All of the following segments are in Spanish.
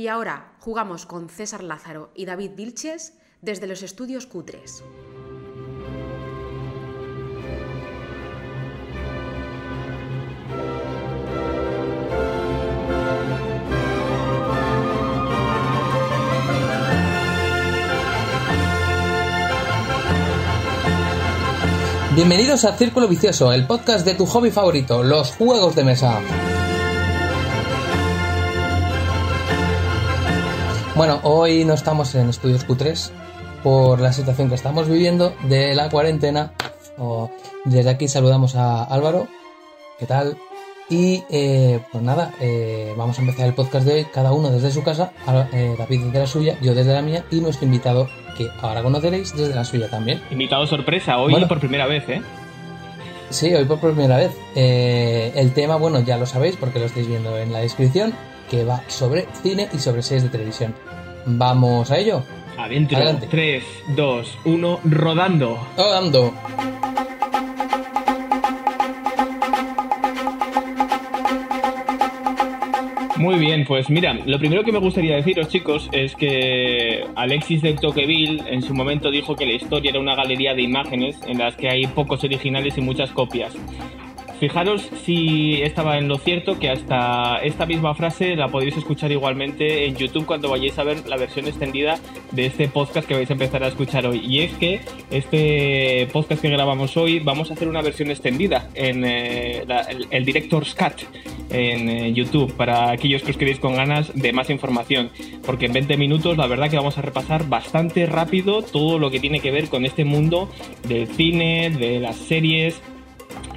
Y ahora jugamos con César Lázaro y David Vilches desde los estudios Cutres. Bienvenidos a Círculo Vicioso, el podcast de tu hobby favorito, los juegos de mesa. Bueno, hoy no estamos en Estudios Q3 por la situación que estamos viviendo de la cuarentena. desde aquí saludamos a Álvaro. ¿Qué tal? Y eh, pues nada, eh, vamos a empezar el podcast de hoy, cada uno desde su casa, eh, David desde la suya, yo desde la mía y nuestro invitado que ahora conoceréis desde la suya también. Invitado sorpresa, hoy por primera vez, ¿eh? Sí, hoy por primera vez. el tema, bueno, ya lo sabéis porque lo estáis viendo en la descripción, que va sobre cine y sobre series de televisión. ¿Vamos a ello? Adentro. Adelante. 3, 2, 1, rodando. Rodando. Muy bien, pues mira, lo primero que me gustaría deciros, chicos, es que Alexis de Tocqueville en su momento dijo que la historia era una galería de imágenes en las que hay pocos originales y muchas copias. Fijaros si estaba en lo cierto que hasta esta misma frase la podéis escuchar igualmente en YouTube cuando vayáis a ver la versión extendida de este podcast que vais a empezar a escuchar hoy. Y es que este podcast que grabamos hoy vamos a hacer una versión extendida en eh, el, Director's Cut en eh, YouTube para aquellos que os queréis con ganas de más información. Porque en 20 minutos la verdad que vamos a repasar bastante rápido todo lo que tiene que ver con este mundo del cine, de las series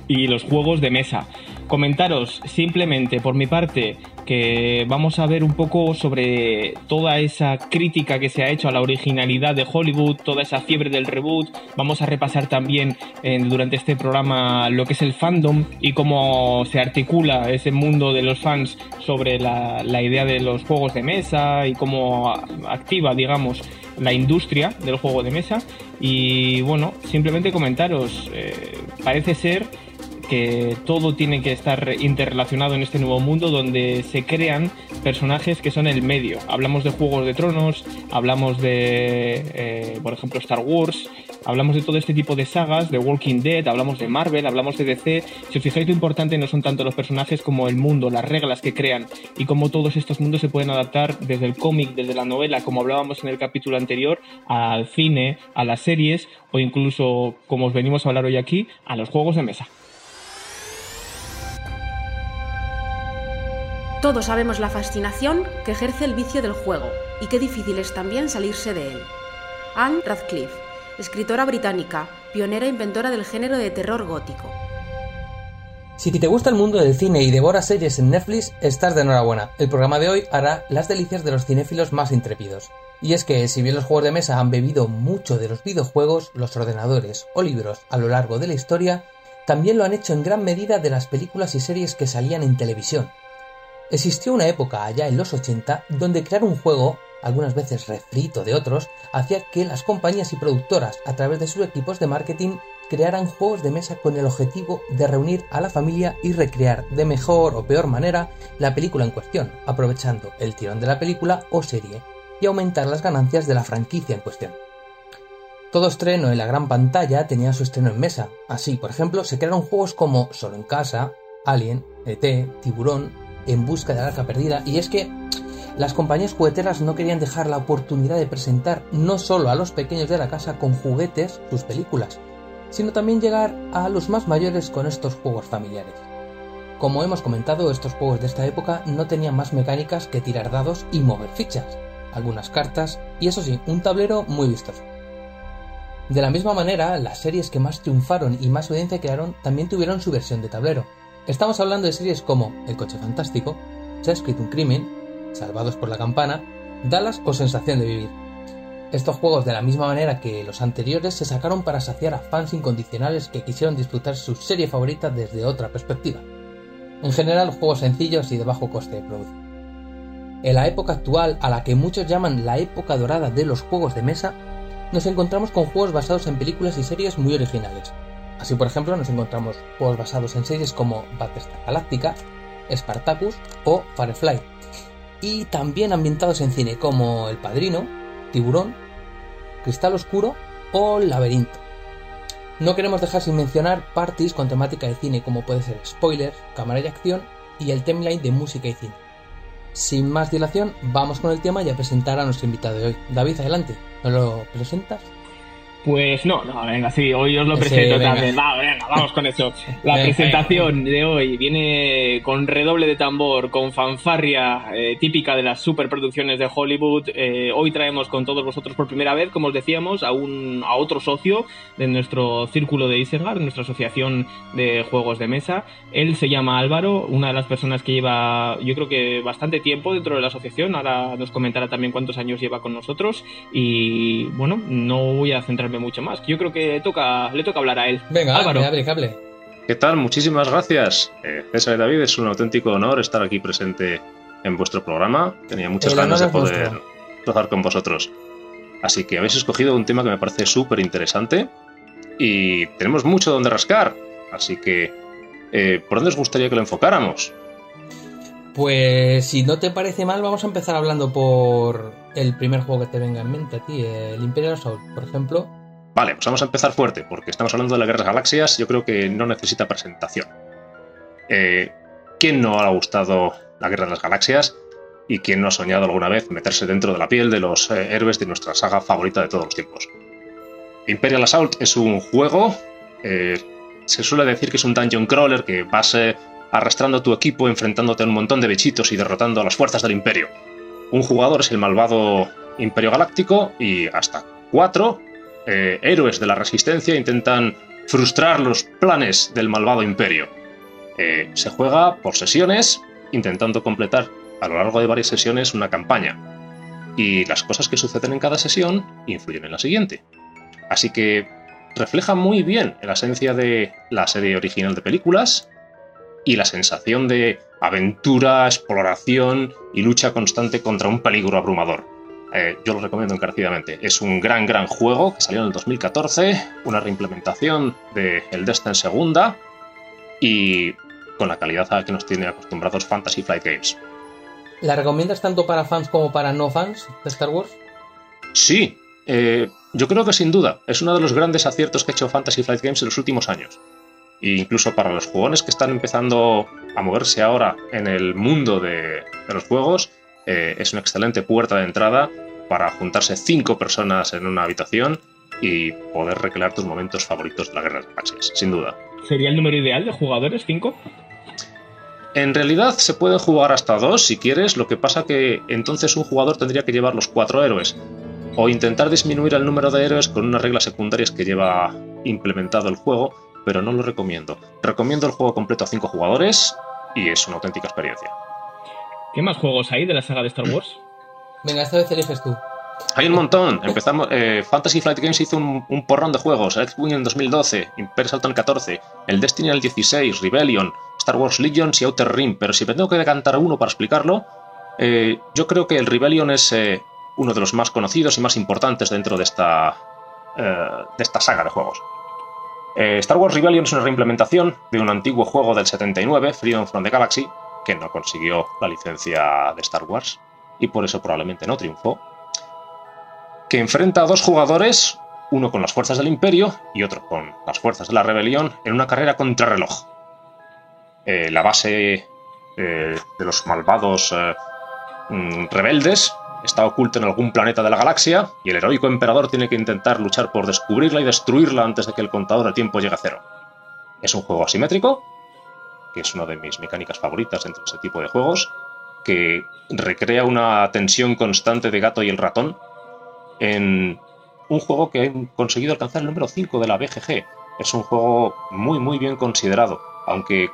y los juegos de mesa. Comentaros simplemente por mi parte que vamos a ver un poco sobre toda esa crítica que se ha hecho a la originalidad de Hollywood, toda esa fiebre del reboot. Vamos a repasar también durante este programa lo que es el fandom y cómo se articula ese mundo de los fans sobre la, idea de los juegos de mesa y cómo activa, digamos, la industria del juego de mesa. Y bueno, simplemente comentaros, eh, parece ser que todo tiene que estar interrelacionado en este nuevo mundo donde se crean personajes que son el medio. Hablamos de Juegos de Tronos, hablamos de, eh, por ejemplo, Star Wars, hablamos de todo este tipo de sagas, de Walking Dead, hablamos de Marvel, hablamos de DC. Si os fijáis, lo importante no son tanto los personajes como el mundo, las reglas que crean y cómo todos estos mundos se pueden adaptar desde el cómic, desde la novela, como hablábamos en el capítulo anterior, al cine, a las series o incluso, como os venimos a hablar hoy aquí, a los juegos de mesa. Todos sabemos la fascinación que ejerce el vicio del juego y qué difícil es también salirse de él. Anne Radcliffe, escritora británica, pionera e inventora del género de terror gótico. Si te gusta el mundo del cine y devoras series en Netflix, estás de enhorabuena. El programa de hoy hará las delicias de los cinéfilos más intrépidos. Y es que, si bien los juegos de mesa han bebido mucho de los videojuegos, los ordenadores o libros a lo largo de la historia, también lo han hecho en gran medida de las películas y series que salían en televisión, Existió una época allá en los 80 donde crear un juego, algunas veces refrito de otros, hacía que las compañías y productoras, a través de sus equipos de marketing, crearan juegos de mesa con el objetivo de reunir a la familia y recrear de mejor o peor manera la película en cuestión, aprovechando el tirón de la película o serie y aumentar las ganancias de la franquicia en cuestión. Todo estreno en la gran pantalla tenía su estreno en mesa. Así, por ejemplo, se crearon juegos como Solo en casa, Alien, ET, Tiburón, en busca de la arca perdida, y es que las compañías jugueteras no querían dejar la oportunidad de presentar no solo a los pequeños de la casa con juguetes sus películas, sino también llegar a los más mayores con estos juegos familiares. Como hemos comentado, estos juegos de esta época no tenían más mecánicas que tirar dados y mover fichas, algunas cartas y eso sí, un tablero muy vistoso. De la misma manera, las series que más triunfaron y más audiencia crearon también tuvieron su versión de tablero, Estamos hablando de series como El coche fantástico, Se ha escrito un crimen, Salvados por la campana, Dallas o Sensación de vivir. Estos juegos, de la misma manera que los anteriores, se sacaron para saciar a fans incondicionales que quisieron disfrutar su serie favorita desde otra perspectiva. En general, juegos sencillos y de bajo coste de producción. En la época actual, a la que muchos llaman la época dorada de los juegos de mesa, nos encontramos con juegos basados en películas y series muy originales, Así, por ejemplo, nos encontramos juegos basados en series como Battlestar Galactica, Spartacus o Firefly. y también ambientados en cine como El Padrino, Tiburón, Cristal Oscuro o Laberinto. No queremos dejar sin mencionar parties con temática de cine como puede ser spoilers, cámara de acción y el timeline de música y cine. Sin más dilación, vamos con el tema y a presentar a nuestro invitado de hoy. David, adelante, ¿nos lo presentas? Pues no, no, venga, sí, hoy os lo presento también. Va, venga, vamos con eso. La presentación de hoy viene con redoble de tambor, con fanfarria eh, típica de las superproducciones de Hollywood. Eh, hoy traemos con todos vosotros por primera vez, como os decíamos, a, un, a otro socio de nuestro círculo de Isengard, nuestra asociación de juegos de mesa. Él se llama Álvaro, una de las personas que lleva, yo creo que bastante tiempo dentro de la asociación. Ahora nos comentará también cuántos años lleva con nosotros. Y bueno, no voy a centrarme mucho más. Yo creo que toca, le toca hablar a él. Venga, Álvaro. hable, hable. ¿Qué tal? Muchísimas gracias. Eh, César y David, es un auténtico honor estar aquí presente en vuestro programa. Tenía muchas ganas de poder trabajar con vosotros. Así que habéis escogido un tema que me parece súper interesante y tenemos mucho donde rascar. Así que, eh, ¿por dónde os gustaría que lo enfocáramos? Pues si no te parece mal, vamos a empezar hablando por el primer juego que te venga en mente a ti, el Imperial Assault, por ejemplo. Vale, pues vamos a empezar fuerte, porque estamos hablando de la Guerra de las Galaxias, yo creo que no necesita presentación. Eh, ¿Quién no ha gustado la Guerra de las Galaxias? ¿Y quién no ha soñado alguna vez meterse dentro de la piel de los eh, héroes de nuestra saga favorita de todos los tiempos? Imperial Assault es un juego, eh, se suele decir que es un dungeon crawler que vas arrastrando a tu equipo, enfrentándote a un montón de bichitos y derrotando a las fuerzas del imperio. Un jugador es el malvado Imperio Galáctico y hasta cuatro eh, héroes de la resistencia intentan frustrar los planes del malvado imperio. Eh, se juega por sesiones, intentando completar a lo largo de varias sesiones una campaña. Y las cosas que suceden en cada sesión influyen en la siguiente. Así que refleja muy bien la esencia de la serie original de películas y la sensación de aventura, exploración y lucha constante contra un peligro abrumador. Eh, yo lo recomiendo encarecidamente. Es un gran, gran juego que salió en el 2014, una reimplementación de El Destin segunda y con la calidad a la que nos tiene acostumbrados Fantasy Flight Games. ¿La recomiendas tanto para fans como para no fans de Star Wars? Sí, eh, yo creo que sin duda. Es uno de los grandes aciertos que ha hecho Fantasy Flight Games en los últimos años. E incluso para los jugones que están empezando a moverse ahora en el mundo de, los juegos, eh, es una excelente puerta de entrada para juntarse cinco personas en una habitación y poder recrear tus momentos favoritos de la Guerra de las sin duda. ¿Sería el número ideal de jugadores, cinco? En realidad se puede jugar hasta dos si quieres, lo que pasa que entonces un jugador tendría que llevar los cuatro héroes, o intentar disminuir el número de héroes con unas reglas secundarias que lleva implementado el juego, pero no lo recomiendo. Recomiendo el juego completo a cinco jugadores y es una auténtica experiencia. ¿Qué más juegos hay de la saga de Star Wars? Venga, esta vez eliges tú. Hay un montón. Empezamos. Eh, Fantasy Flight Games hizo un, porrón de juegos. X-Wing en 2012, Imperial Assault en 14, el Destiny en el 16, Rebellion, Star Wars Legions y Outer Rim. Pero si me tengo que decantar uno para explicarlo, eh, yo creo que el Rebellion es eh, uno de los más conocidos y más importantes dentro de esta, de esta saga de juegos. Star Wars Rebellion es una reimplementación de un antiguo juego del 79, Freedom from the Galaxy, que no consiguió la licencia de Star Wars y por eso probablemente no triunfó, que enfrenta a dos jugadores, uno con las fuerzas del imperio y otro con las fuerzas de la rebelión, en una carrera contra reloj. Eh, la base eh, de los malvados eh, mm, rebeldes está oculta en algún planeta de la galaxia y el heroico emperador tiene que intentar luchar por descubrirla y destruirla antes de que el contador de tiempo llegue a cero. Es un juego asimétrico, que es una de mis mecánicas favoritas entre ese tipo de juegos, que recrea una tensión constante de gato y el ratón en un juego que ha conseguido alcanzar el número 5 de la BGG. Es un juego muy muy bien considerado, aunque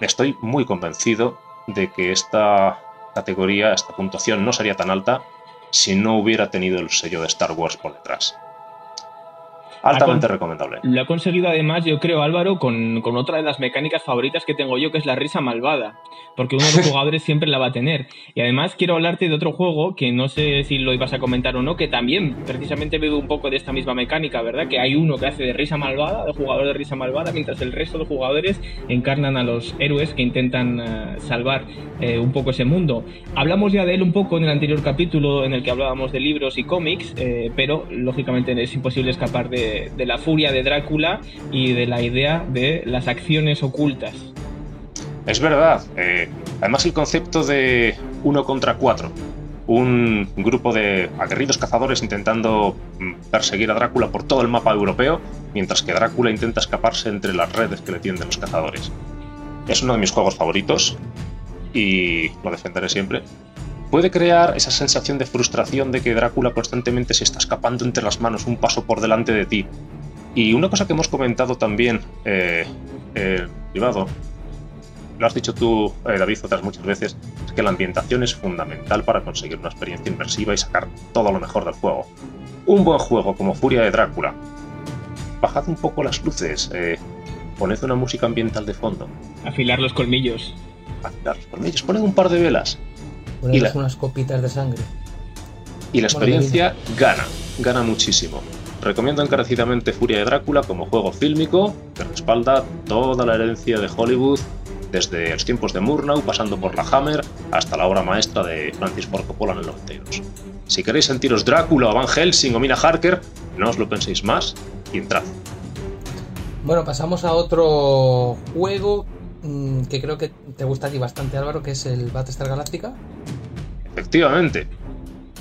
estoy muy convencido de que esta categoría, esta puntuación no sería tan alta si no hubiera tenido el sello de Star Wars por detrás. Altamente recomendable. Lo ha conseguido además, yo creo, Álvaro, con, con, otra de las mecánicas favoritas que tengo yo, que es la risa malvada. Porque uno de los jugadores siempre la va a tener. Y además quiero hablarte de otro juego que no sé si lo ibas a comentar o no, que también precisamente veo un poco de esta misma mecánica, ¿verdad? Que hay uno que hace de risa malvada, de jugador de risa malvada, mientras el resto de jugadores encarnan a los héroes que intentan uh, salvar eh, un poco ese mundo. Hablamos ya de él un poco en el anterior capítulo en el que hablábamos de libros y cómics, eh, pero lógicamente es imposible escapar de, de, la furia de Drácula y de la idea de las acciones ocultas. Es verdad. Eh, además el concepto de uno contra cuatro. Un grupo de aguerridos cazadores intentando mm, perseguir a Drácula por todo el mapa europeo, mientras que Drácula intenta escaparse entre las redes que le tienden los cazadores. Es uno de mis juegos favoritos y lo defenderé siempre. Puede crear esa sensación de frustración de que Drácula constantemente se está escapando entre las manos un paso por delante de ti. Y una cosa que hemos comentado también eh, eh, privado, lo has dicho tú, eh, David, otras muchas veces, es que la ambientación es fundamental para conseguir una experiencia inmersiva y sacar todo lo mejor del juego. Un buen juego como Furia de Drácula. Bajad un poco las luces, eh, poned una música ambiental de fondo. Afilar los colmillos. Afilar los colmillos, poned un par de velas. Poned la... unas copitas de sangre. Y la experiencia gana, gana muchísimo. Recomiendo encarecidamente Furia de Drácula como juego fílmico que respalda toda la herencia de Hollywood desde los tiempos de Murnau, pasando por la Hammer, hasta la obra maestra de Francis Ford Coppola en el 92. Si queréis sentiros Drácula o Van Helsing o Mina Harker, no os lo penséis más y entrad. Bueno, pasamos a otro juego que creo que te gusta a bastante, Álvaro, que es el Battlestar Galactica. Efectivamente.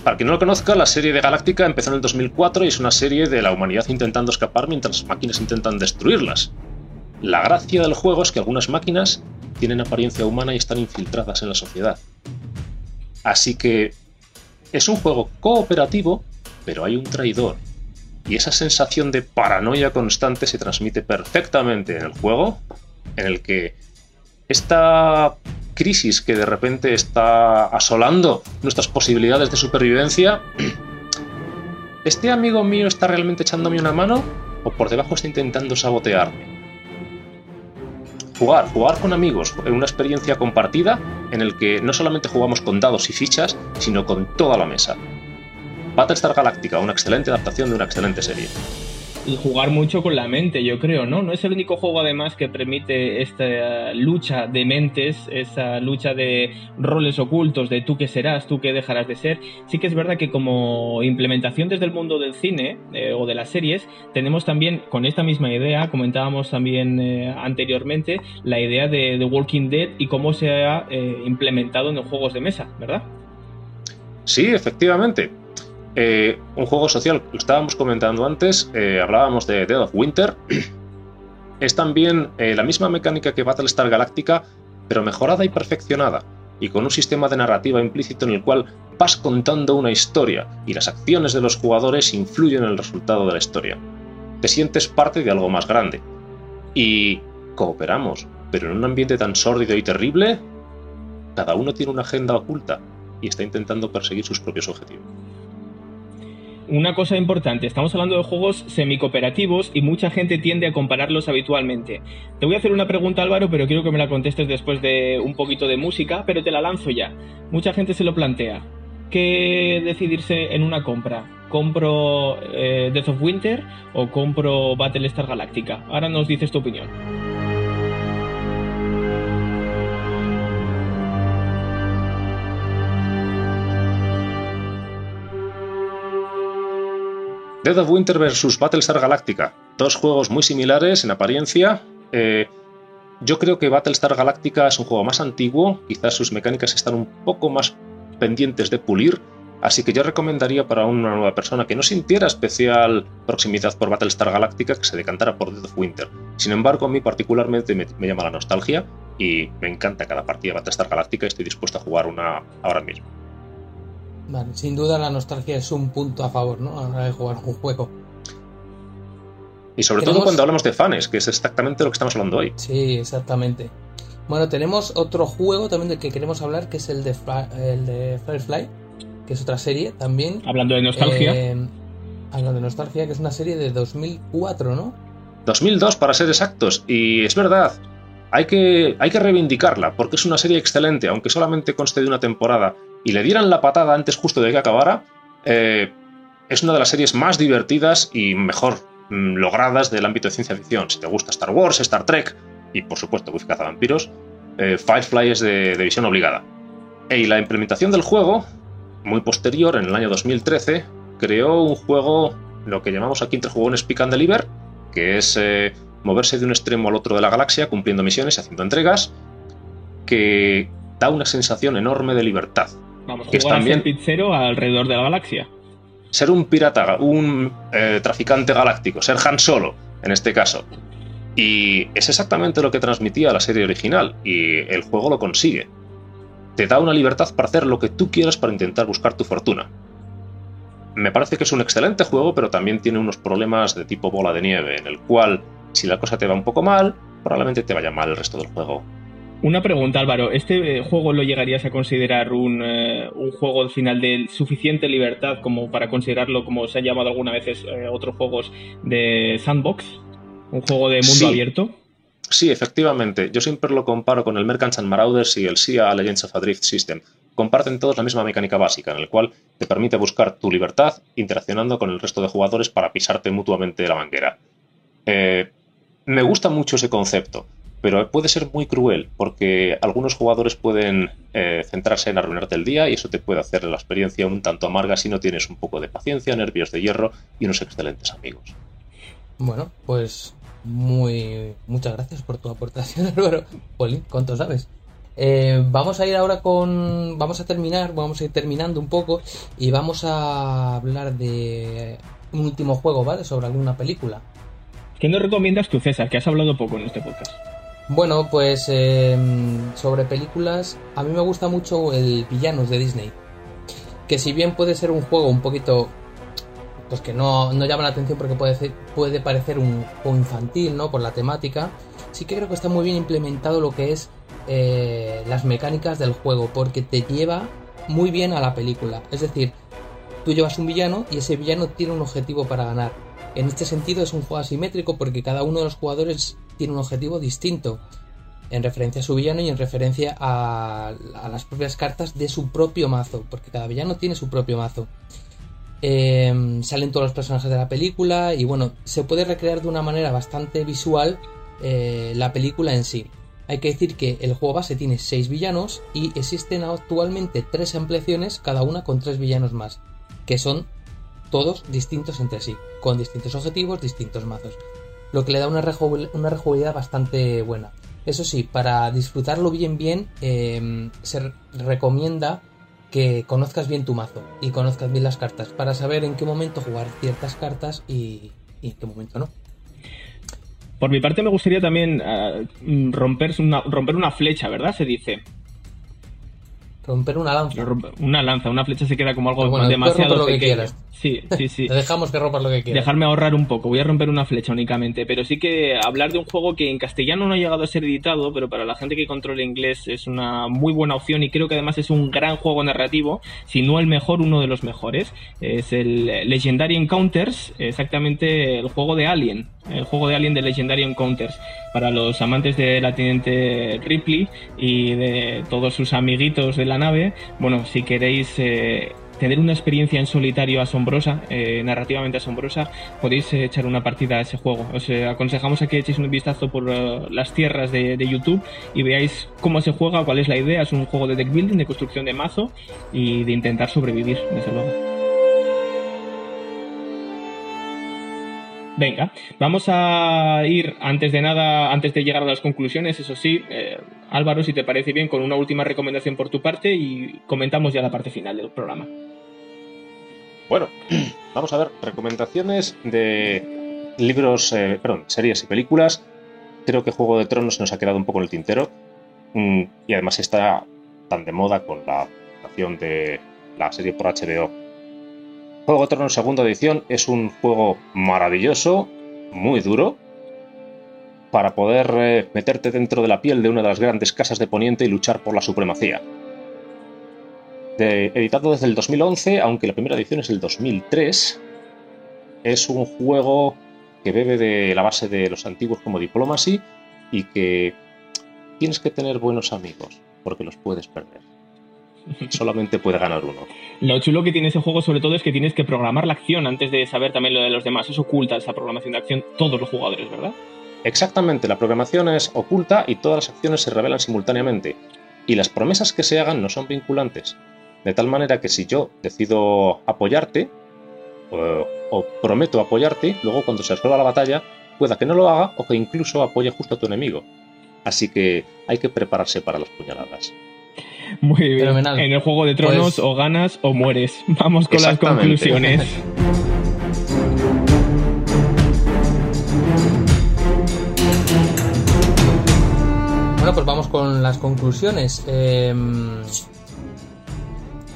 Para quien no lo conozca, la serie de Galáctica empezó en el 2004 y es una serie de la humanidad intentando escapar mientras las máquinas intentan destruirlas. La gracia del juego es que algunas máquinas tienen apariencia humana y están infiltradas en la sociedad. Así que es un juego cooperativo, pero hay un traidor. Y esa sensación de paranoia constante se transmite perfectamente en el juego, en el que esta crisis que de repente está asolando nuestras posibilidades de supervivencia, ¿este amigo mío está realmente echándome una mano o por debajo está intentando sabotearme? jugar, jugar con amigos, en una experiencia compartida en el que no solamente jugamos con dados y fichas, sino con toda la mesa. Battlestar Galactica, una excelente adaptación de una excelente serie jugar mucho con la mente, yo creo, ¿no? No es el único juego además que permite esta lucha de mentes, esa lucha de roles ocultos, de tú qué serás, tú qué dejarás de ser. Sí que es verdad que como implementación desde el mundo del cine eh, o de las series, tenemos también con esta misma idea, comentábamos también eh, anteriormente, la idea de The Walking Dead y cómo se ha eh, implementado en los juegos de mesa, ¿verdad? Sí, efectivamente. Eh, un juego social, lo estábamos comentando antes, eh, hablábamos de Dead of Winter. es también eh, la misma mecánica que Battlestar Galactica, pero mejorada y perfeccionada, y con un sistema de narrativa implícito en el cual vas contando una historia y las acciones de los jugadores influyen en el resultado de la historia. Te sientes parte de algo más grande. Y cooperamos, pero en un ambiente tan sórdido y terrible, cada uno tiene una agenda oculta y está intentando perseguir sus propios objetivos una cosa importante, estamos hablando de juegos semi-cooperativos y mucha gente tiende a compararlos habitualmente. Te voy a hacer una pregunta Álvaro, pero quiero que me la contestes después de un poquito de música, pero te la lanzo ya. Mucha gente se lo plantea. ¿Qué decidirse en una compra? ¿Compro eh, Death of Winter o compro Battlestar Galactica? Ahora nos dices tu opinión. Dead of Winter vs Battlestar Galactica. Dos juegos muy similares en apariencia. Eh, yo creo que Battlestar Galactica es un juego más antiguo, quizás sus mecánicas están un poco más pendientes de pulir, así que yo recomendaría para una nueva persona que no sintiera especial proximidad por Battlestar Galactica que se decantara por Dead of Winter. Sin embargo, a mí particularmente me, me llama la nostalgia y me encanta cada partida de Battlestar Galactica y estoy dispuesto a jugar una ahora mismo. Vale, sin duda la nostalgia es un punto a favor, ¿no? A la hora de jugar un juego. Y sobre todo cuando hablamos de fans, que es exactamente lo que estamos hablando hoy. Sí, exactamente. Bueno, tenemos otro juego también del que queremos hablar, que es el de, el de Firefly, que es otra serie también. Hablando de nostalgia. Eh, Algo de nostalgia, que es una serie de 2004, ¿no? 2002 para ser exactos. Y es verdad, hay que, hay que reivindicarla, porque es una serie excelente, aunque solamente conste de una temporada y le dieran la patada antes justo de que acabara, eh, es una de las series más divertidas y mejor mm, logradas del ámbito de ciencia ficción. Si te gusta Star Wars, Star Trek y por supuesto Buffy Cazavampiros, eh, Firefly es de, de visión obligada. Y la implementación del juego, muy posterior, en el año 2013, creó un juego, lo que llamamos aquí entre jugones Pick and Deliver, que es eh, moverse de un extremo al otro de la galaxia cumpliendo misiones y haciendo entregas, que da una sensación enorme de libertad. Vamos, Que jugar también- a ser pizzero alrededor de la galaxia. Ser un pirata, un eh, traficante galáctico, ser Han Solo, en este caso. Y es exactamente lo que transmitía la serie original, y el juego lo consigue. Te da una libertad para hacer lo que tú quieras para intentar buscar tu fortuna. Me parece que es un excelente juego, pero también tiene unos problemas de tipo bola de nieve, en el cual, si la cosa te va un poco mal, probablemente te vaya mal el resto del juego. Una pregunta, Álvaro. ¿Este eh, juego lo llegarías a considerar un, eh, un juego al final de suficiente libertad como para considerarlo, como se han llamado algunas veces eh, otros juegos de sandbox? ¿Un juego de mundo Sí. abierto? Sí, efectivamente. Yo siempre lo comparo con el Merchants and Marauders y el SIA Legends of a Drift System. Comparten todos la misma mecánica básica, en el cual te permite buscar tu libertad interaccionando con el resto de jugadores para pisarte mutuamente la manguera. Eh, me gusta mucho ese concepto, pero puede ser muy cruel, porque algunos jugadores pueden eh, centrarse en arruinarte el día y eso te puede hacer la experiencia un tanto amarga si no tienes un poco de paciencia, nervios de hierro y unos excelentes amigos. Bueno, pues muy muchas gracias por tu aportación, Álvaro. Jolín, ¿cuánto sabes? Eh, vamos a ir ahora con. Vamos a terminar, vamos a ir terminando un poco y vamos a hablar de un último juego, ¿vale? Sobre alguna película. ¿Qué nos recomiendas tú, César? Que has hablado poco en este podcast. Bueno, pues eh, sobre películas, a mí me gusta mucho el Villanos de Disney. Que si bien puede ser un juego un poquito. Pues que no, no llama la atención porque puede, puede parecer un juego infantil, ¿no? Por la temática. Sí que creo que está muy bien implementado lo que es eh, las mecánicas del juego. Porque te lleva muy bien a la película. Es decir, tú llevas un villano y ese villano tiene un objetivo para ganar. En este sentido es un juego asimétrico porque cada uno de los jugadores tiene un objetivo distinto. En referencia a su villano y en referencia a, las propias cartas de su propio mazo. Porque cada villano tiene su propio mazo. Eh, salen todos los personajes de la película y bueno, se puede recrear de una manera bastante visual eh, la película en sí. Hay que decir que el juego base tiene 6 villanos y existen actualmente 3 ampliaciones, cada una con 3 villanos más, que son todos distintos entre sí, con distintos objetivos, distintos mazos, lo que le da una, una rejugabilidad bastante buena. Eso sí, para disfrutarlo bien bien, eh, se re- recomienda que conozcas bien tu mazo y conozcas bien las cartas para saber en qué momento jugar ciertas cartas y, y en qué momento no. Por mi parte me gustaría también eh, romper, una, romper una flecha, ¿verdad? Se dice. Romper una lanza. Una lanza, una flecha se queda como algo bueno, demasiado rompe lo que pequeño. quieras. Sí, sí, sí. Te dejamos que rompas lo que quieras. Dejarme ahorrar un poco, voy a romper una flecha únicamente, pero sí que hablar de un juego que en castellano no ha llegado a ser editado, pero para la gente que controla inglés es una muy buena opción y creo que además es un gran juego narrativo, si no el mejor, uno de los mejores. Es el Legendary Encounters, exactamente el juego de Alien, el juego de Alien de Legendary Encounters, para los amantes de la teniente Ripley y de todos sus amiguitos de la nave. Bueno, si queréis... eh, tener una experiencia en solitario asombrosa, eh, narrativamente asombrosa, podéis eh, echar una partida a ese juego. Os eh, aconsejamos a que echéis un vistazo por eh, las tierras de, de YouTube y veáis cómo se juega, cuál es la idea. Es un juego de deck building, de construcción de mazo y de intentar sobrevivir, desde luego. Venga, vamos a ir antes de nada, antes de llegar a las conclusiones, eso sí, eh, Álvaro, si te parece bien, con una última recomendación por tu parte y comentamos ya la parte final del programa. Bueno, vamos a ver, recomendaciones de libros, eh, perdón, series y películas. Creo que Juego de Tronos nos ha quedado un poco en el tintero. Mm, y además está tan de moda con la adaptación de la serie por HBO. Juego de Tronos segunda edición es un juego maravilloso, muy duro, para poder eh, meterte dentro de la piel de una de las grandes casas de Poniente y luchar por la supremacía. Editado desde el 2011, aunque la primera edición es el 2003, es un juego que bebe de la base de los antiguos como Diplomacy y que tienes que tener buenos amigos porque los puedes perder. Solamente puede ganar uno. Lo chulo que tiene ese juego sobre todo es que tienes que programar la acción antes de saber también lo de los demás. Es oculta esa programación de acción todos los jugadores, ¿verdad? Exactamente, la programación es oculta y todas las acciones se revelan simultáneamente. Y las promesas que se hagan no son vinculantes. De tal manera que si yo decido apoyarte, o, prometo apoyarte, luego cuando se resuelva la batalla, pueda que no lo haga o que incluso apoye justo a tu enemigo. Así que hay que prepararse para las puñaladas. Muy bien. En el Juego de Tronos pues o ganas o mueres. Vamos con las conclusiones. Bueno, pues vamos con las conclusiones. Em,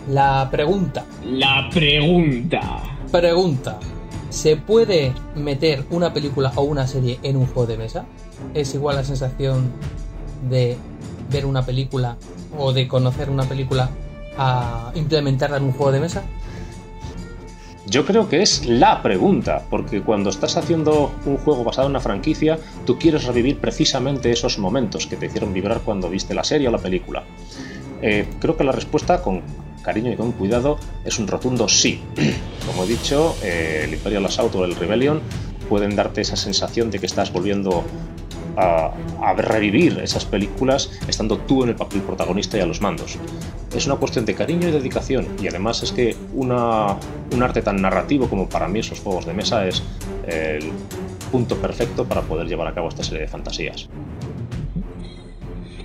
la pregunta. La pregunta. Pregunta. ¿Se puede meter una película o una serie en un juego de mesa? ¿Es igual la sensación de ver una película o de conocer una película a implementarla en un juego de mesa? Yo creo que es la pregunta, porque cuando estás haciendo un juego basado en una franquicia, tú quieres revivir precisamente esos momentos que te hicieron vibrar cuando viste la serie o la película. Eh, creo que la respuesta, con cariño y con cuidado, es un rotundo sí. Como he dicho, eh, el Imperial Assault o el Rebellion pueden darte esa sensación de que estás volviendo a, revivir esas películas estando tú en el papel protagonista y a los mandos. Es una cuestión de cariño y dedicación y además es que una, un arte tan narrativo como para mí esos juegos de mesa es el punto perfecto para poder llevar a cabo esta serie de fantasías.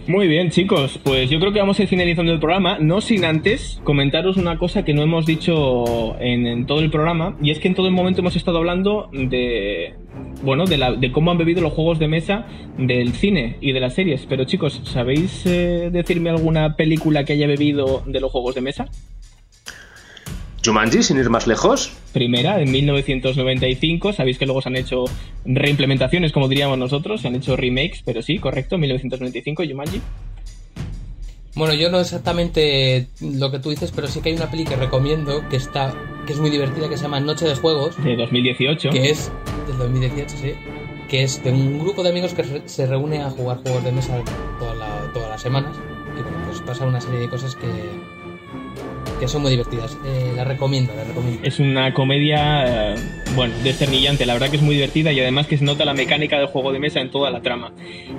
Muy bien, chicos, pues yo creo que vamos a ir finalizando el programa, no sin antes comentaros una cosa que no hemos dicho en, todo el programa, y es que en todo el momento hemos estado hablando de, bueno, de, la, de cómo han bebido los juegos de mesa del cine y de las series. Pero chicos, ¿sabéis eh, decirme alguna película que haya bebido de los juegos de mesa? Jumanji, sin ir más lejos. Primera, en 1995. Sabéis que luego se han hecho reimplementaciones, como diríamos nosotros, se han hecho remakes, pero sí, correcto, 1995, Jumanji. Bueno, yo no exactamente lo que tú dices, pero sí que hay una peli que recomiendo que está que es muy divertida que se llama Noche de Juegos. De 2018. Que es del 2018, sí. Que es de un grupo de amigos que se reúne a jugar juegos de mesa todas las semanas. Y bueno, pues pasa una serie de cosas que, son muy divertidas. Eh, la recomiendo, la recomiendo. Es una comedia, eh, bueno, desternillante. La verdad que es muy divertida y además que se nota la mecánica del juego de mesa en toda la trama.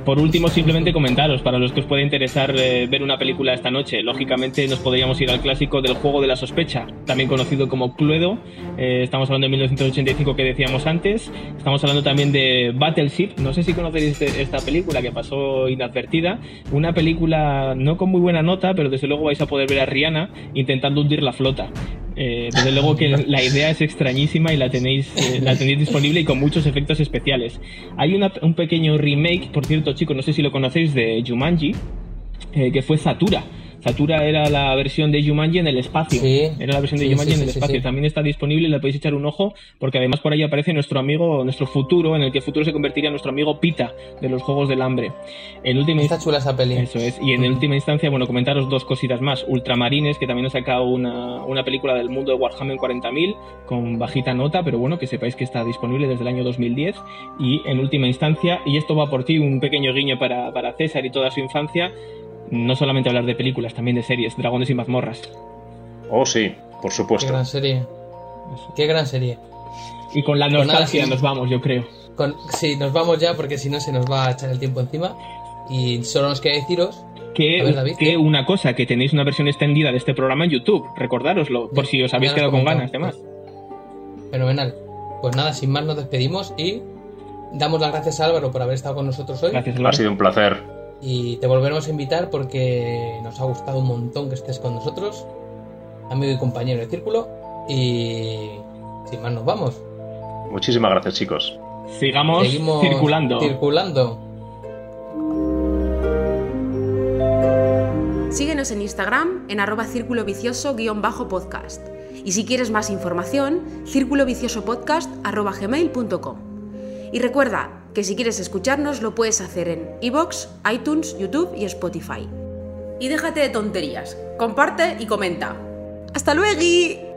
Por último, simplemente comentaros, para los que os pueda interesar eh, ver una película esta noche, lógicamente nos podríamos ir al clásico del juego de la sospecha, también conocido como Cluedo. estamos hablando de 1985 que decíamos antes. Estamos hablando también de Battleship. No sé si conocéis este, esta película que pasó inadvertida. Una película no con muy buena nota, pero desde luego vais a poder ver a Rihanna intentando hundir la flota. Eh, desde luego que la idea es extrañísima y la tenéis, eh, la tenéis disponible y con muchos efectos especiales. Hay un pequeño remake, por cierto, chicos, no sé si lo conocéis, de Jumanji, eh, que fue Zatura. Satura era la versión de Jumanji en el espacio. era la versión de Jumanji en el espacio. También está disponible le podéis echar un ojo porque además por ahí aparece nuestro amigo, nuestro futuro, en el que el futuro se convertiría en nuestro amigo Pita de los Juegos del Hambre. En última está chula esa peli. Eso es. Y en última instancia, bueno, comentaros dos cositas más. Ultramarines, que también ha sacado una, una película del mundo de Warhammer 40.000 con bajita nota, pero bueno, que sepáis que está disponible desde el año 2010. Y en última instancia, y esto va por ti, un pequeño guiño para, para César y toda su infancia, no solamente hablar de películas, también de series, Dragones y mazmorras. Oh, sí, por supuesto. Qué gran serie. Qué gran serie. Y con la nostalgia nos vamos, yo creo. Con, sí, nos vamos ya porque si no se nos va a echar el tiempo encima. Y solo nos queda deciros que, una cosa, que tenéis una versión extendida de este programa en YouTube, recordároslo, por si os habéis quedado con ganas de más. Fenomenal. Pues nada, sin más nos despedimos y damos las gracias a Álvaro por haber estado con nosotros hoy. Gracias, Ha sido un placer y te volveremos a invitar porque nos ha gustado un montón que estés con nosotros, amigo y compañero de círculo. Y sin más, nos vamos. Muchísimas gracias, chicos. Sigamos circulando. Circulando. Síguenos en Instagram en arroba círculo vicioso-podcast. Y si quieres más información, círculo vicioso podcast gmail.com. Y recuerda, que si quieres escucharnos lo puedes hacer en iBox, iTunes, YouTube y Spotify. Y déjate de tonterías, comparte y comenta. ¡Hasta luego!